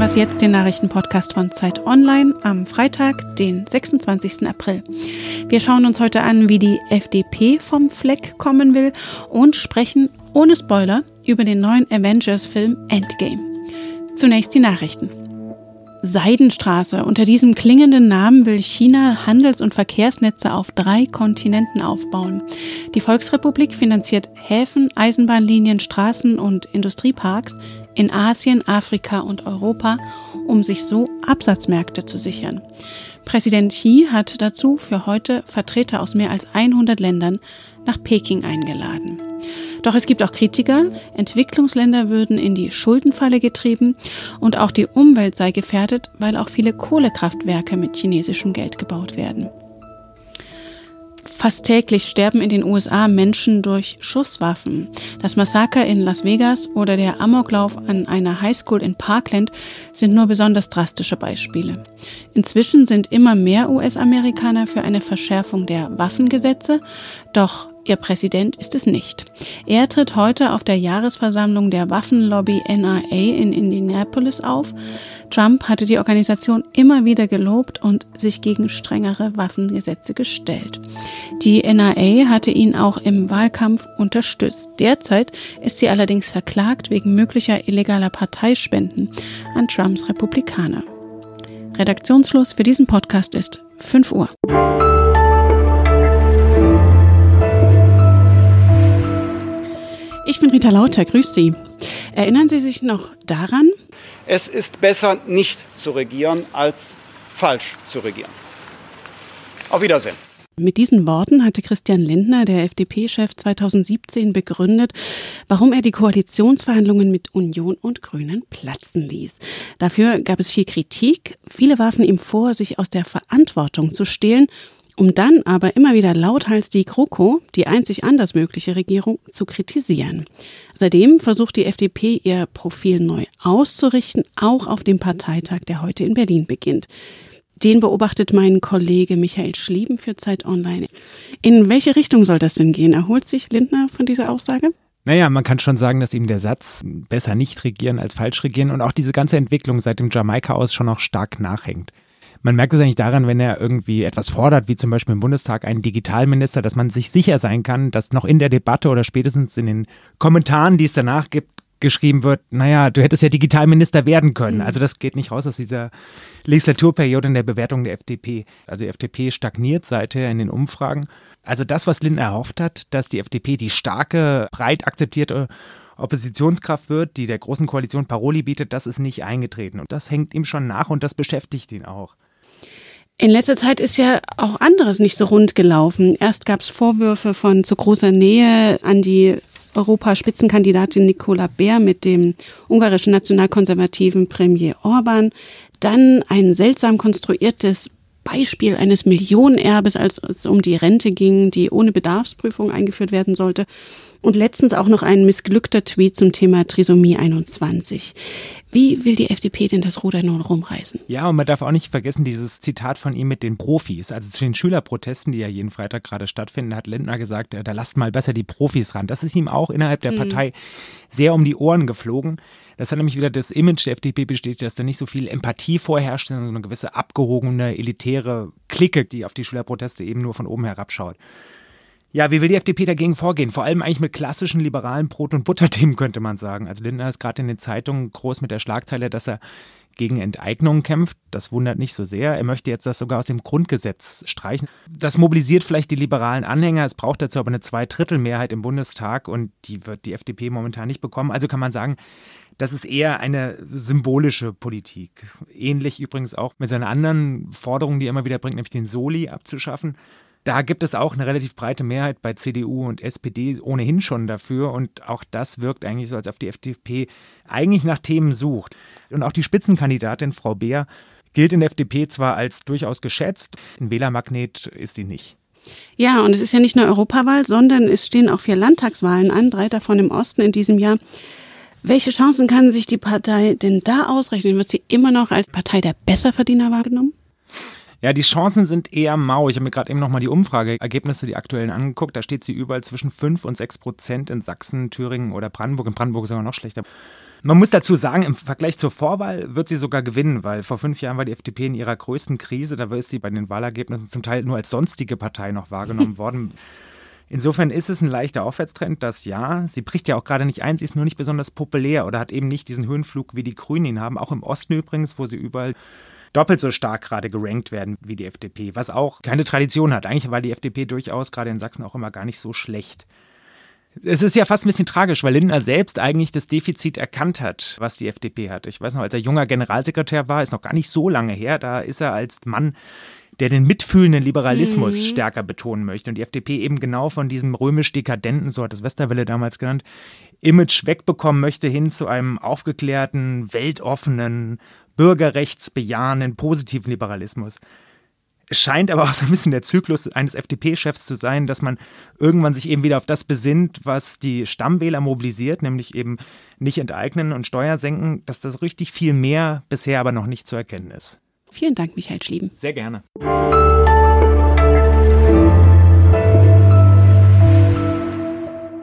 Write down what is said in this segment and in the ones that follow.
Was jetzt, den Nachrichtenpodcast von Zeit Online am Freitag, den 26. April. Wir schauen uns heute an, wie die FDP vom Fleck kommen will und sprechen ohne Spoiler über den neuen Avengers-Film Endgame. Zunächst die Nachrichten. Seidenstraße. Unter diesem klingenden Namen will China Handels- und Verkehrsnetze auf drei Kontinenten aufbauen. Die Volksrepublik finanziert Häfen, Eisenbahnlinien, Straßen und Industrieparks in Asien, Afrika und Europa, um sich so Absatzmärkte zu sichern. Präsident Xi hat dazu für heute Vertreter aus mehr als 100 Ländern nach Peking eingeladen. Doch es gibt auch Kritiker, Entwicklungsländer würden in die Schuldenfalle getrieben und auch die Umwelt sei gefährdet, weil auch viele Kohlekraftwerke mit chinesischem Geld gebaut werden. Fast täglich sterben in den USA Menschen durch Schusswaffen. Das Massaker in Las Vegas oder der Amoklauf an einer Highschool in Parkland sind nur besonders drastische Beispiele. Inzwischen sind immer mehr US-Amerikaner für eine Verschärfung der Waffengesetze, doch Ihr Präsident ist es nicht. Er tritt heute auf der Jahresversammlung der Waffenlobby NRA in Indianapolis auf. Trump hatte die Organisation immer wieder gelobt und sich gegen strengere Waffengesetze gestellt. Die NRA hatte ihn auch im Wahlkampf unterstützt. Derzeit ist sie allerdings verklagt wegen möglicher illegaler Parteispenden an Trumps Republikaner. Redaktionsschluss für diesen Podcast ist 5 Uhr. Ich bin Rita Lauter, grüß Sie. Erinnern Sie sich noch daran? Es ist besser, nicht zu regieren, als falsch zu regieren. Auf Wiedersehen. Mit diesen Worten hatte Christian Lindner, der FDP-Chef, 2017 begründet, warum er die Koalitionsverhandlungen mit Union und Grünen platzen ließ. Dafür gab es viel Kritik. Viele warfen ihm vor, sich aus der Verantwortung zu stehlen um dann aber immer wieder lauthals die GroKo, die einzig anders mögliche Regierung, zu kritisieren. Seitdem versucht die FDP ihr Profil neu auszurichten, auch auf dem Parteitag, der heute in Berlin beginnt. Den beobachtet mein Kollege Michael Schlieben für Zeit Online. In welche Richtung soll das denn gehen? Erholt sich Lindner von dieser Aussage? Naja, man kann schon sagen, dass ihm der Satz besser nicht regieren als falsch regieren und auch diese ganze Entwicklung seit dem Jamaika aus schon noch stark nachhängt. Man merkt es eigentlich daran, wenn er irgendwie etwas fordert, wie zum Beispiel im Bundestag einen Digitalminister, dass man sich sicher sein kann, dass noch in der Debatte oder spätestens in den Kommentaren, die es danach gibt, geschrieben wird, naja, du hättest ja Digitalminister werden können. Mhm. Also das geht nicht raus aus dieser Legislaturperiode in der Bewertung der FDP. Also die FDP stagniert seither in den Umfragen. Also das, was Lindner erhofft hat, dass die FDP die starke, breit akzeptierte Oppositionskraft wird, die der großen Koalition Paroli bietet, das ist nicht eingetreten. Und das hängt ihm schon nach und das beschäftigt ihn auch. In letzter Zeit ist ja auch anderes nicht so rund gelaufen. Erst gab es Vorwürfe von zu großer Nähe an die Europaspitzenkandidatin Nicola Bär mit dem ungarischen nationalkonservativen Premier Orban. Dann ein seltsam konstruiertes Beispiel eines Millionenerbes, als es um die Rente ging, die ohne Bedarfsprüfung eingeführt werden sollte. Und letztens auch noch ein missglückter Tweet zum Thema Trisomie 21. Wie will die FDP denn das Ruder nun rumreißen? Ja, und man darf auch nicht vergessen, dieses Zitat von ihm mit den Profis. Also zu den Schülerprotesten, die ja jeden Freitag gerade stattfinden, hat Lindner gesagt, da lasst mal besser die Profis ran. Das ist ihm auch innerhalb der mhm. Partei sehr um die Ohren geflogen. Das hat nämlich wieder das Image der FDP bestätigt, dass da nicht so viel Empathie vorherrscht, sondern so eine gewisse abgehogene, elitäre Clique, die auf die Schülerproteste eben nur von oben herabschaut. Ja, wie will die FDP dagegen vorgehen? Vor allem eigentlich mit klassischen liberalen Brot- und Butterthemen, könnte man sagen. Also Lindner ist gerade in den Zeitungen groß mit der Schlagzeile, dass er gegen Enteignungen kämpft. Das wundert nicht so sehr. Er möchte jetzt das sogar aus dem Grundgesetz streichen. Das mobilisiert vielleicht die liberalen Anhänger. Es braucht dazu aber eine Zweidrittelmehrheit im Bundestag und die wird die FDP momentan nicht bekommen. Also kann man sagen, das ist eher eine symbolische Politik. Ähnlich übrigens auch mit seiner anderen Forderung, die er immer wieder bringt, nämlich den Soli abzuschaffen. Da gibt es auch eine relativ breite Mehrheit bei CDU und SPD ohnehin schon dafür und auch das wirkt eigentlich so, als ob die FDP eigentlich nach Themen sucht. Und auch die Spitzenkandidatin Frau Beer gilt in der FDP zwar als durchaus geschätzt, ein Wählermagnet ist sie nicht. Ja, und es ist ja nicht nur Europawahl, sondern es stehen auch vier Landtagswahlen an, drei davon im Osten in diesem Jahr. Welche Chancen kann sich die Partei denn da ausrechnen? Wird sie immer noch als Partei der Besserverdiener wahrgenommen? Ja, die Chancen sind eher mau. Ich habe mir gerade eben nochmal die Umfrageergebnisse, die aktuellen angeguckt. Da steht sie überall zwischen 5 und 6 Prozent in Sachsen, Thüringen oder Brandenburg. In Brandenburg ist sogar noch schlechter. Man muss dazu sagen, im Vergleich zur Vorwahl wird sie sogar gewinnen, weil vor fünf Jahren war die FDP in ihrer größten Krise. Da ist sie bei den Wahlergebnissen zum Teil nur als sonstige Partei noch wahrgenommen worden. Insofern ist es ein leichter Aufwärtstrend, das ja. Sie bricht ja auch gerade nicht ein, sie ist nur nicht besonders populär oder hat eben nicht diesen Höhenflug, wie die Grünen ihn haben. Auch im Osten übrigens, wo sie überall doppelt so stark gerade gerankt werden wie die FDP, was auch keine Tradition hat. Eigentlich war die FDP durchaus gerade in Sachsen auch immer gar nicht so schlecht. Es ist ja fast ein bisschen tragisch, weil Lindner selbst eigentlich das Defizit erkannt hat, was die FDP hat. Ich weiß noch, als er junger Generalsekretär war, ist noch gar nicht so lange her, da ist er als Mann der den mitfühlenden Liberalismus mhm. stärker betonen möchte und die FDP eben genau von diesem römisch-dekadenten, so hat es Westerwelle damals genannt, Image wegbekommen möchte hin zu einem aufgeklärten, weltoffenen, bürgerrechtsbejahenden, positiven Liberalismus. Es scheint aber auch so ein bisschen der Zyklus eines FDP-Chefs zu sein, dass man irgendwann sich eben wieder auf das besinnt, was die Stammwähler mobilisiert, nämlich eben nicht enteignen und Steuer senken, dass das richtig viel mehr bisher aber noch nicht zu erkennen ist. Vielen Dank, Michael Schlieben. Sehr gerne.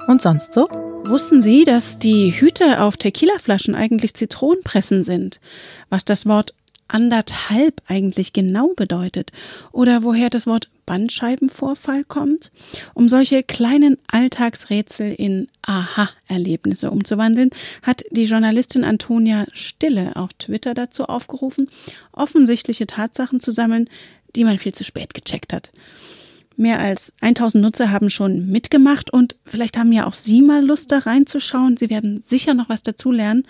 Und sonst so? Wussten Sie, dass die Hüte auf Tequilaflaschen eigentlich Zitronenpressen sind? Was das Wort anderthalb eigentlich genau bedeutet oder woher das Wort Bandscheibenvorfall kommt, um solche kleinen Alltagsrätsel in Aha-Erlebnisse umzuwandeln, hat die Journalistin Antonia Stille auf Twitter dazu aufgerufen, offensichtliche Tatsachen zu sammeln, die man viel zu spät gecheckt hat. Mehr als 1000 Nutzer haben schon mitgemacht und vielleicht haben ja auch Sie mal Lust da reinzuschauen. Sie werden sicher noch was dazulernen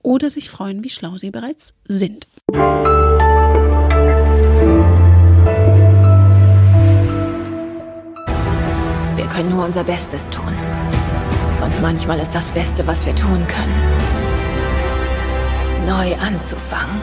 oder sich freuen, wie schlau Sie bereits sind. Wir können nur unser Bestes tun. Und manchmal ist das Beste, was wir tun können, neu anzufangen.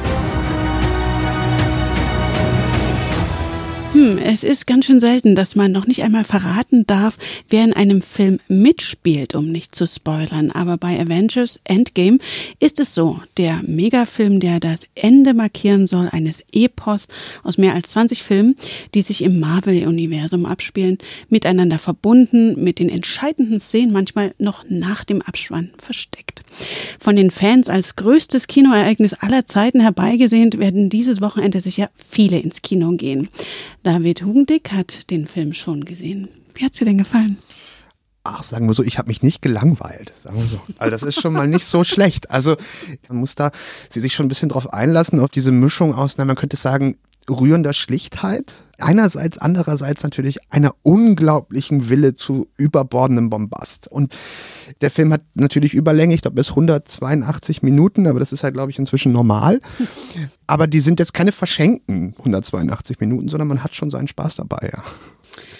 Hm, es ist ganz schön selten, dass man noch nicht einmal verraten darf, wer in einem Film mitspielt, um nicht zu spoilern. Aber bei Avengers Endgame ist es so. Der Megafilm, der das Ende markieren soll, eines Epos aus mehr als 20 Filmen, die sich im Marvel-Universum abspielen, miteinander verbunden, mit den entscheidenden Szenen manchmal noch nach dem Abspann versteckt. Von den Fans als größtes Kinoereignis aller Zeiten herbeigesehnt, werden dieses Wochenende sicher viele ins Kino gehen. David Hugendick hat den Film schon gesehen. Wie hat es dir denn gefallen? Ach, sagen wir so, ich habe mich nicht gelangweilt, sagen wir so. Also das ist schon mal nicht so schlecht. Also man muss da sich schon ein bisschen drauf einlassen, auf diese Mischung aus, na, man könnte sagen, rührender Schlichtheit. Einerseits, andererseits natürlich einer unglaublichen Wille zu überbordendem Bombast. Und der Film hat natürlich Überlänge, ich glaube bis 182 Minuten, aber das ist halt, glaube ich, inzwischen normal. Aber die sind jetzt keine verschenkten 182 Minuten, sondern man hat schon seinen Spaß dabei, ja.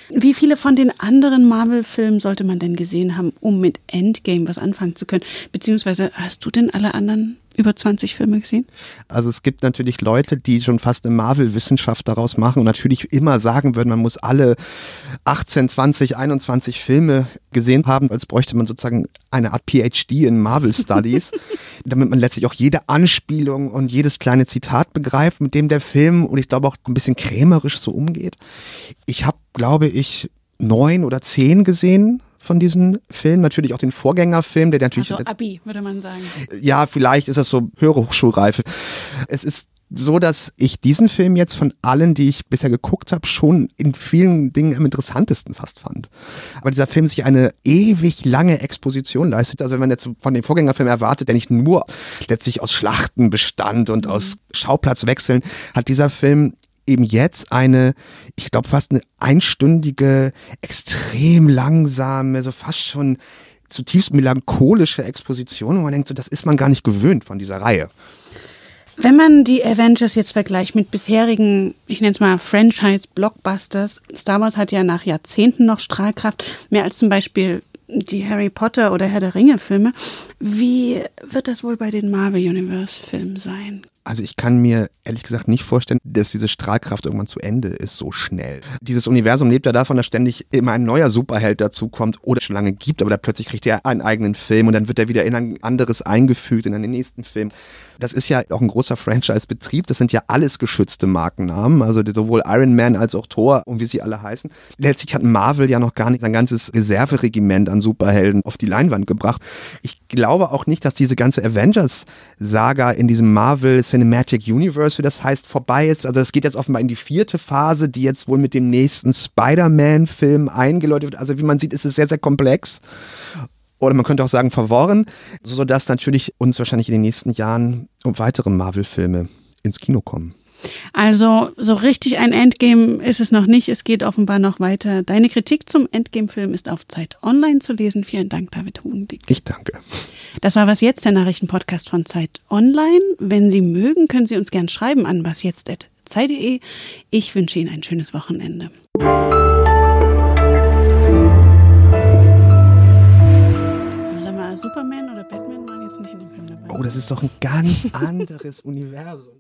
Wie viele von den anderen Marvel-Filmen sollte man denn gesehen haben, um mit Endgame was anfangen zu können? Beziehungsweise hast du denn alle anderen über 20 Filme gesehen? Also es gibt natürlich Leute, die schon fast eine Marvel-Wissenschaft daraus machen und natürlich immer sagen würden, man muss alle 18, 20, 21 Filme gesehen haben, als bräuchte man sozusagen eine Art PhD in Marvel Studies, damit man letztlich auch jede Anspielung und jedes kleine Zitat begreift, mit dem der Film und ich glaube auch ein bisschen krämerisch so umgeht. Ich habe, glaube ich, neun oder zehn gesehen von diesen Filmen. Natürlich auch den Vorgängerfilm, der natürlich. Also Abi, würde man sagen. Ja, vielleicht ist das so höhere Hochschulreife. Es ist so, dass ich diesen Film jetzt von allen, die ich bisher geguckt habe, schon in vielen Dingen am interessantesten fast fand. Aber dieser Film sich eine ewig lange Exposition leistet. Also wenn man jetzt von dem Vorgängerfilm erwartet, der nicht nur letztlich aus Schlachten bestand und mhm. aus Schauplatzwechseln, hat dieser Film eben jetzt eine, ich glaube fast eine einstündige, extrem langsame, so fast schon zutiefst melancholische Exposition, wo man denkt, so, das ist man gar nicht gewöhnt von dieser Reihe. Wenn man die Avengers jetzt vergleicht mit bisherigen, ich nenne es mal Franchise-Blockbusters, Star Wars hat ja nach Jahrzehnten noch Strahlkraft, mehr als zum Beispiel die Harry Potter oder Herr der Ringe Filme. Wie wird das wohl bei den Marvel Universe Filmen sein? Also ich kann mir ehrlich gesagt nicht vorstellen, dass diese Strahlkraft irgendwann zu Ende ist, so schnell. Dieses Universum lebt ja davon, dass ständig immer ein neuer Superheld dazukommt oder schon lange gibt, aber da plötzlich kriegt er einen eigenen Film und dann wird er wieder in ein anderes eingefügt, in einen nächsten Film. Das ist ja auch ein großer Franchise-Betrieb. Das sind ja alles geschützte Markennamen, also sowohl Iron Man als auch Thor und wie sie alle heißen. Letztlich hat Marvel ja noch gar nicht sein ganzes Reserveregiment an Superhelden auf die Leinwand gebracht. Ich glaube auch nicht, dass diese ganze Avengers-Saga in diesem Marvel Cinematic Universe, wie das heißt, vorbei ist. Also es geht jetzt offenbar in die vierte Phase, die jetzt wohl mit dem nächsten Spider-Man-Film eingeläutet wird. Also wie man sieht, ist es sehr, sehr komplex. Oder man könnte auch sagen verworren, sodass natürlich uns wahrscheinlich in den nächsten Jahren weitere Marvel-Filme ins Kino kommen. Also so richtig ein Endgame ist es noch nicht. Es geht offenbar noch weiter. Deine Kritik zum Endgame-Film ist auf Zeit Online zu lesen. Vielen Dank, David Hugendick. Ich danke. Das war Was Jetzt, der Nachrichtenpodcast von Zeit Online. Wenn Sie mögen, können Sie uns gern schreiben an wasjetzt.zeit.de. Ich wünsche Ihnen ein schönes Wochenende. Superman oder Batman waren jetzt nicht in dem Film dabei. Oh, das ist doch ein ganz anderes Universum.